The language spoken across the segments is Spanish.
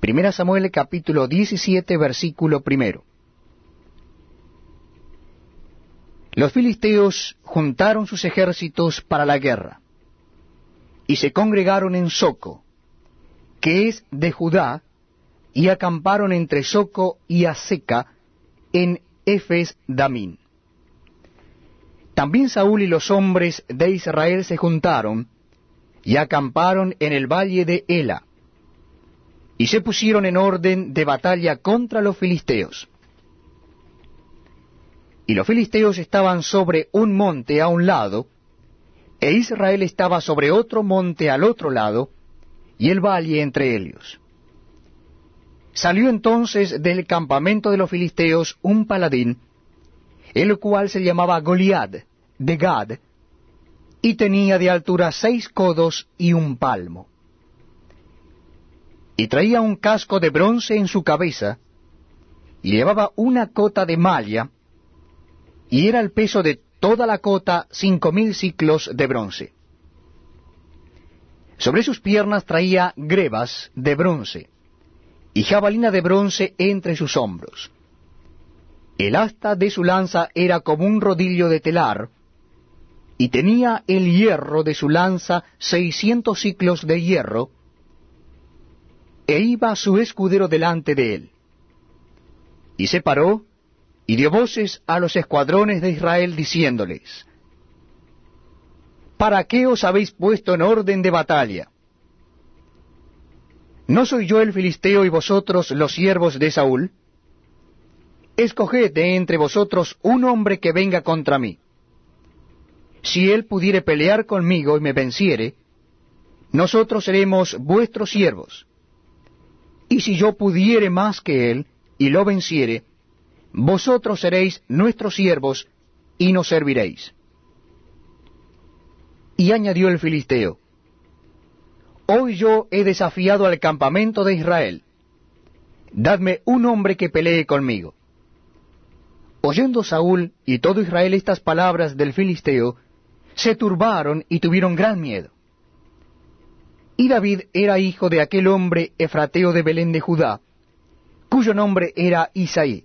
Primera Samuel capítulo 17 versículo primero. Los filisteos juntaron sus ejércitos para la guerra y se congregaron en Soco, que es de Judá, y acamparon entre Soco y Aseca en Efes Damín. También Saúl y los hombres de Israel se juntaron y acamparon en el valle de Ela, y se pusieron en orden de batalla contra los filisteos. Y los filisteos estaban sobre un monte a un lado, e Israel estaba sobre otro monte al otro lado, y el valle entre ellos. Salió entonces del campamento de los filisteos un paladín, el cual se llamaba Goliad, de Gad, y tenía de altura seis codos y un palmo. Y traía un casco de bronce en su cabeza, y llevaba una cota de malla, y era el peso de toda la cota cinco mil ciclos de bronce. Sobre sus piernas traía grebas de bronce, y jabalina de bronce entre sus hombros. El asta de su lanza era como un rodillo de telar, y tenía el hierro de su lanza seiscientos ciclos de hierro, e iba su escudero delante de él. Y se paró, y dio voces a los escuadrones de Israel diciéndoles, ¿Para qué os habéis puesto en orden de batalla? ¿No soy yo el filisteo y vosotros los siervos de Saúl? Escoged de entre vosotros un hombre que venga contra mí. Si él pudiere pelear conmigo y me venciere, nosotros seremos vuestros siervos. Y si yo pudiere más que él y lo venciere, vosotros seréis nuestros siervos y nos serviréis. Y añadió el filisteo, Hoy yo he desafiado al campamento de Israel. Dadme un hombre que pelee conmigo. Oyendo Saúl y todo Israel estas palabras del filisteo, se turbaron y tuvieron gran miedo. Y David era hijo de aquel hombre efrateo de Belén de Judá, cuyo nombre era Isaí,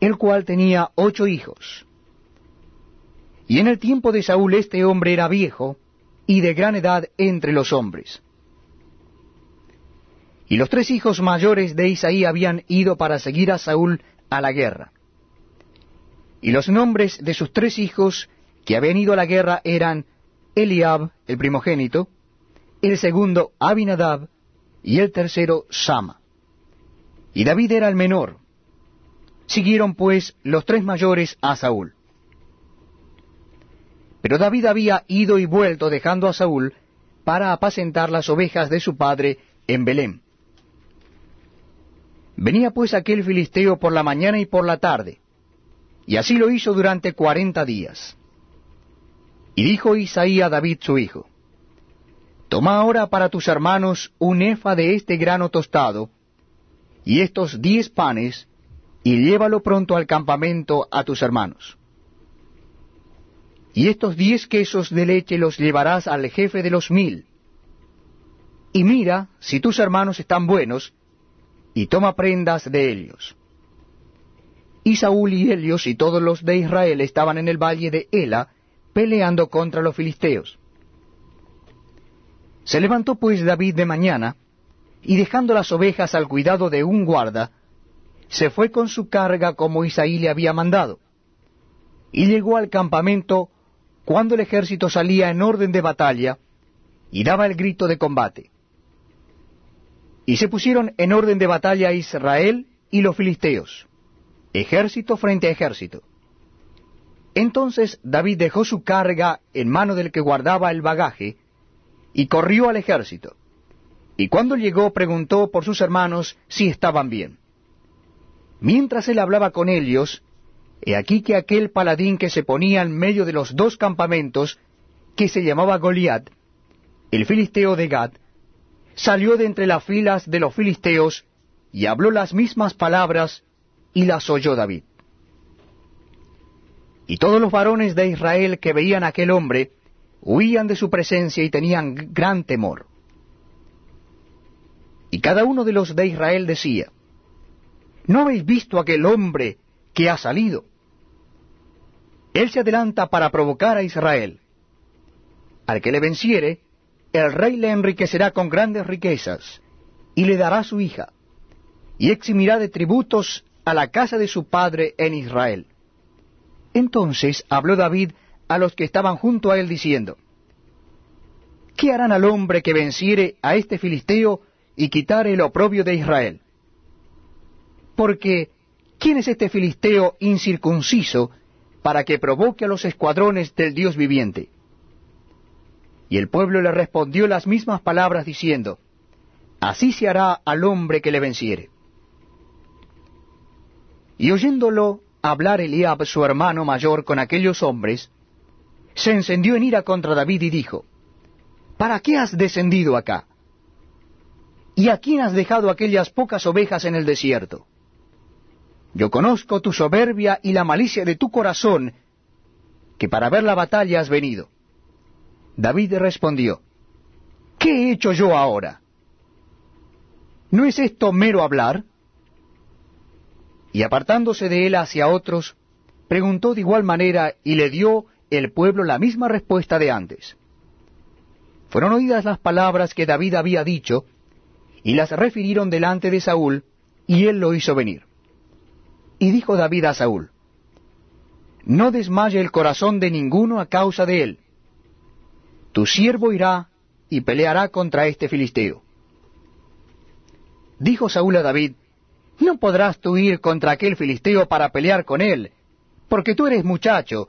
el cual tenía ocho hijos. Y en el tiempo de Saúl este hombre era viejo y de gran edad entre los hombres. Y los tres hijos mayores de Isaí habían ido para seguir a Saúl a la guerra. Y los nombres de sus tres hijos que habían ido a la guerra eran Eliab, el primogénito, el segundo Abinadab, y el tercero Sama. Y David era el menor. Siguieron pues los tres mayores a Saúl. Pero David había ido y vuelto dejando a Saúl para apacentar las ovejas de su padre en Belén. Venía pues aquel filisteo por la mañana y por la tarde, y así lo hizo durante cuarenta días. Y dijo Isaí a David su hijo, Toma ahora para tus hermanos un efa de este grano tostado, y estos diez panes, y llévalo pronto al campamento a tus hermanos. Y estos diez quesos de leche los llevarás al jefe de los mil. Y mira si tus hermanos están buenos, y toma prendas de ellos. Y Saúl y Helios y todos los de Israel estaban en el valle de Ela, peleando contra los filisteos. Se levantó pues David de mañana, y dejando las ovejas al cuidado de un guarda, se fue con su carga como Isaí le había mandado, y llegó al campamento cuando el ejército salía en orden de batalla, y daba el grito de combate. Y se pusieron en orden de batalla Israel y los filisteos, ejército frente a ejército. Entonces David dejó su carga en mano del que guardaba el bagaje, y corrió al ejército. Y cuando llegó preguntó por sus hermanos si estaban bien. Mientras él hablaba con ellos, he aquí que aquel paladín que se ponía en medio de los dos campamentos, que se llamaba Goliat, el filisteo de Gad, salió de entre las filas de los filisteos y habló las mismas palabras y las oyó David. Y todos los varones de Israel que veían a aquel hombre huían de su presencia y tenían gran temor. Y cada uno de los de Israel decía, ¿no habéis visto aquel hombre que ha salido? Él se adelanta para provocar a Israel. Al que le venciere, el rey le enriquecerá con grandes riquezas, y le dará su hija, y eximirá de tributos a la casa de su padre en Israel. Entonces habló David a los que estaban junto a él diciendo, ¿Qué harán al hombre que venciere a este filisteo y quitare el oprobio de Israel? Porque, ¿quién es este filisteo incircunciso para que provoque a los escuadrones del Dios viviente? Y el pueblo le respondió las mismas palabras diciendo, Así se hará al hombre que le venciere. Y oyéndolo hablar Eliab, su hermano mayor, con aquellos hombres, se encendió en ira contra David y dijo, ¿Para qué has descendido acá? ¿Y a quién has dejado aquellas pocas ovejas en el desierto? Yo conozco tu soberbia y la malicia de tu corazón, que para ver la batalla has venido. David respondió, ¿qué he hecho yo ahora? ¿No es esto mero hablar? Y apartándose de él hacia otros, preguntó de igual manera y le dio el pueblo la misma respuesta de antes. Fueron oídas las palabras que David había dicho, y las refirieron delante de Saúl, y él lo hizo venir. Y dijo David a Saúl, No desmaye el corazón de ninguno a causa de él. Tu siervo irá y peleará contra este filisteo. Dijo Saúl a David, No podrás tú ir contra aquel filisteo para pelear con él, porque tú eres muchacho,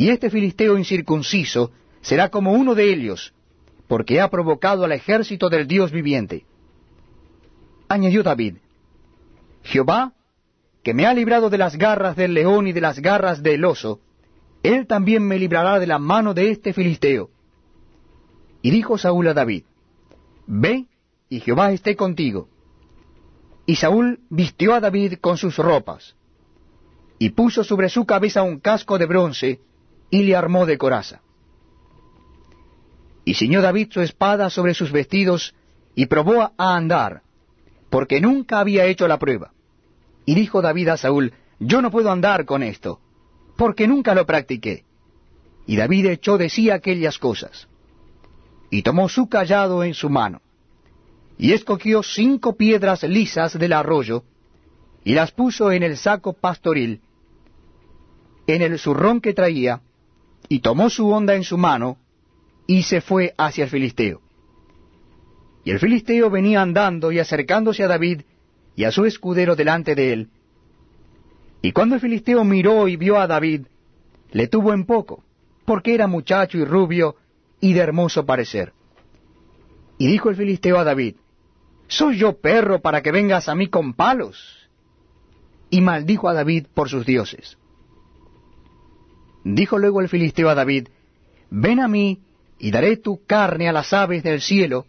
Y este filisteo incircunciso será como uno de ellos, porque ha provocado al ejército del Dios viviente. Añadió David, Jehová, que me ha librado de las garras del león y de las garras del oso, él también me librará de la mano de este filisteo. Y dijo Saúl a David, Ve, y Jehová esté contigo. Y Saúl vistió a David con sus ropas, y puso sobre su cabeza un casco de bronce, y le armó de coraza. Y ciñó David su espada sobre sus vestidos, y probó a andar, porque nunca había hecho la prueba. Y dijo David a Saúl, Yo no puedo andar con esto, porque nunca lo practiqué. Y David echó de sí aquellas cosas. Y tomó su callado en su mano, y escogió cinco piedras lisas del arroyo, y las puso en el saco pastoril, en el zurrón que traía, y tomó su honda en su mano, y se fue hacia el filisteo. Y el filisteo venía andando y acercándose a David y a su escudero delante de él. Y cuando el filisteo miró y vio a David, le tuvo en poco, porque era muchacho y rubio y de hermoso parecer. Y dijo el filisteo a David, ¿Soy yo perro para que vengas a mí con palos? Y maldijo a David por sus dioses. Dijo luego el filisteo a David, Ven a mí, y daré tu carne a las aves del cielo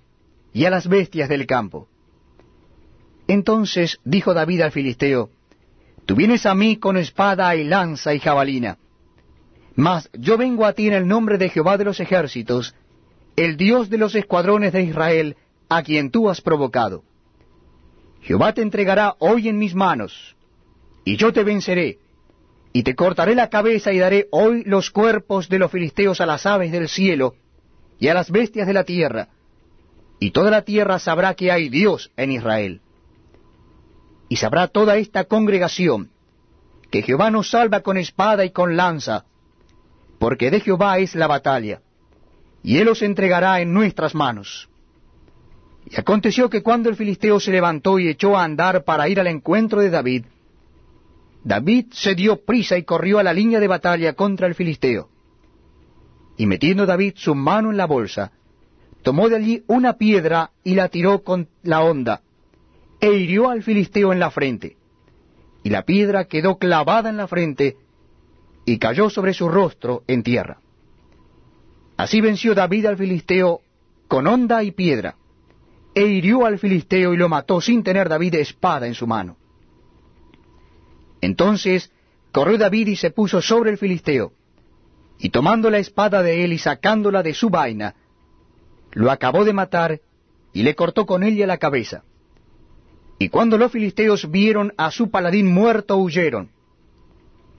y a las bestias del campo. Entonces dijo David al filisteo, Tú vienes a mí con espada y lanza y jabalina, mas yo vengo a ti en el nombre de Jehová de los ejércitos, el Dios de los escuadrones de Israel, a quien tú has provocado. Jehová te entregará hoy en mis manos, y yo te venceré, y te cortaré la cabeza y daré hoy los cuerpos de los filisteos a las aves del cielo y a las bestias de la tierra, y toda la tierra sabrá que hay Dios en Israel. Y sabrá toda esta congregación que Jehová nos salva con espada y con lanza, porque de Jehová es la batalla, y él os entregará en nuestras manos. Y aconteció que cuando el filisteo se levantó y echó a andar para ir al encuentro de David, David se dio prisa y corrió a la línea de batalla contra el filisteo. Y metiendo David su mano en la bolsa, tomó de allí una piedra y la tiró con la honda, e hirió al filisteo en la frente. Y la piedra quedó clavada en la frente, y cayó sobre su rostro en tierra. Así venció David al filisteo con honda y piedra, e hirió al filisteo y lo mató sin tener David espada en su mano. Entonces corrió David y se puso sobre el filisteo, y tomando la espada de él y sacándola de su vaina, lo acabó de matar y le cortó con ella la cabeza. Y cuando los filisteos vieron a su paladín muerto, huyeron.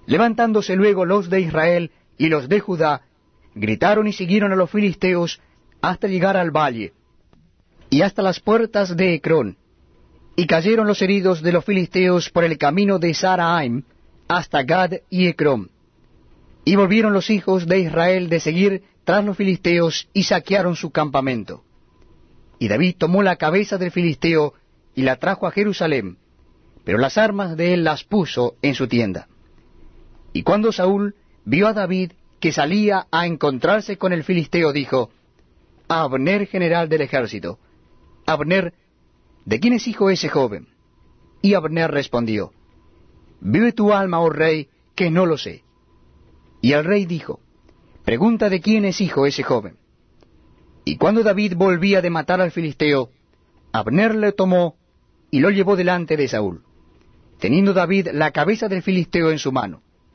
Levantándose luego los de Israel y los de Judá, gritaron y siguieron a los filisteos hasta llegar al valle, y hasta las puertas de Ecrón, y cayeron los heridos de los filisteos por el camino de Saraim hasta Gad y Ecrón. Y volvieron los hijos de Israel de seguir tras los filisteos y saquearon su campamento. Y David tomó la cabeza del filisteo y la trajo a Jerusalén, pero las armas de él las puso en su tienda. Y cuando Saúl vio a David que salía a encontrarse con el filisteo, dijo, Abner, general del ejército, Abner, ¿de quién es hijo ese joven? Y Abner respondió, Vive tu alma, oh rey, que no lo sé. Y el rey dijo, Pregunta de quién es hijo ese joven. Y cuando David volvía de matar al filisteo, Abner le tomó y lo llevó delante de Saúl, teniendo David la cabeza del filisteo en su mano.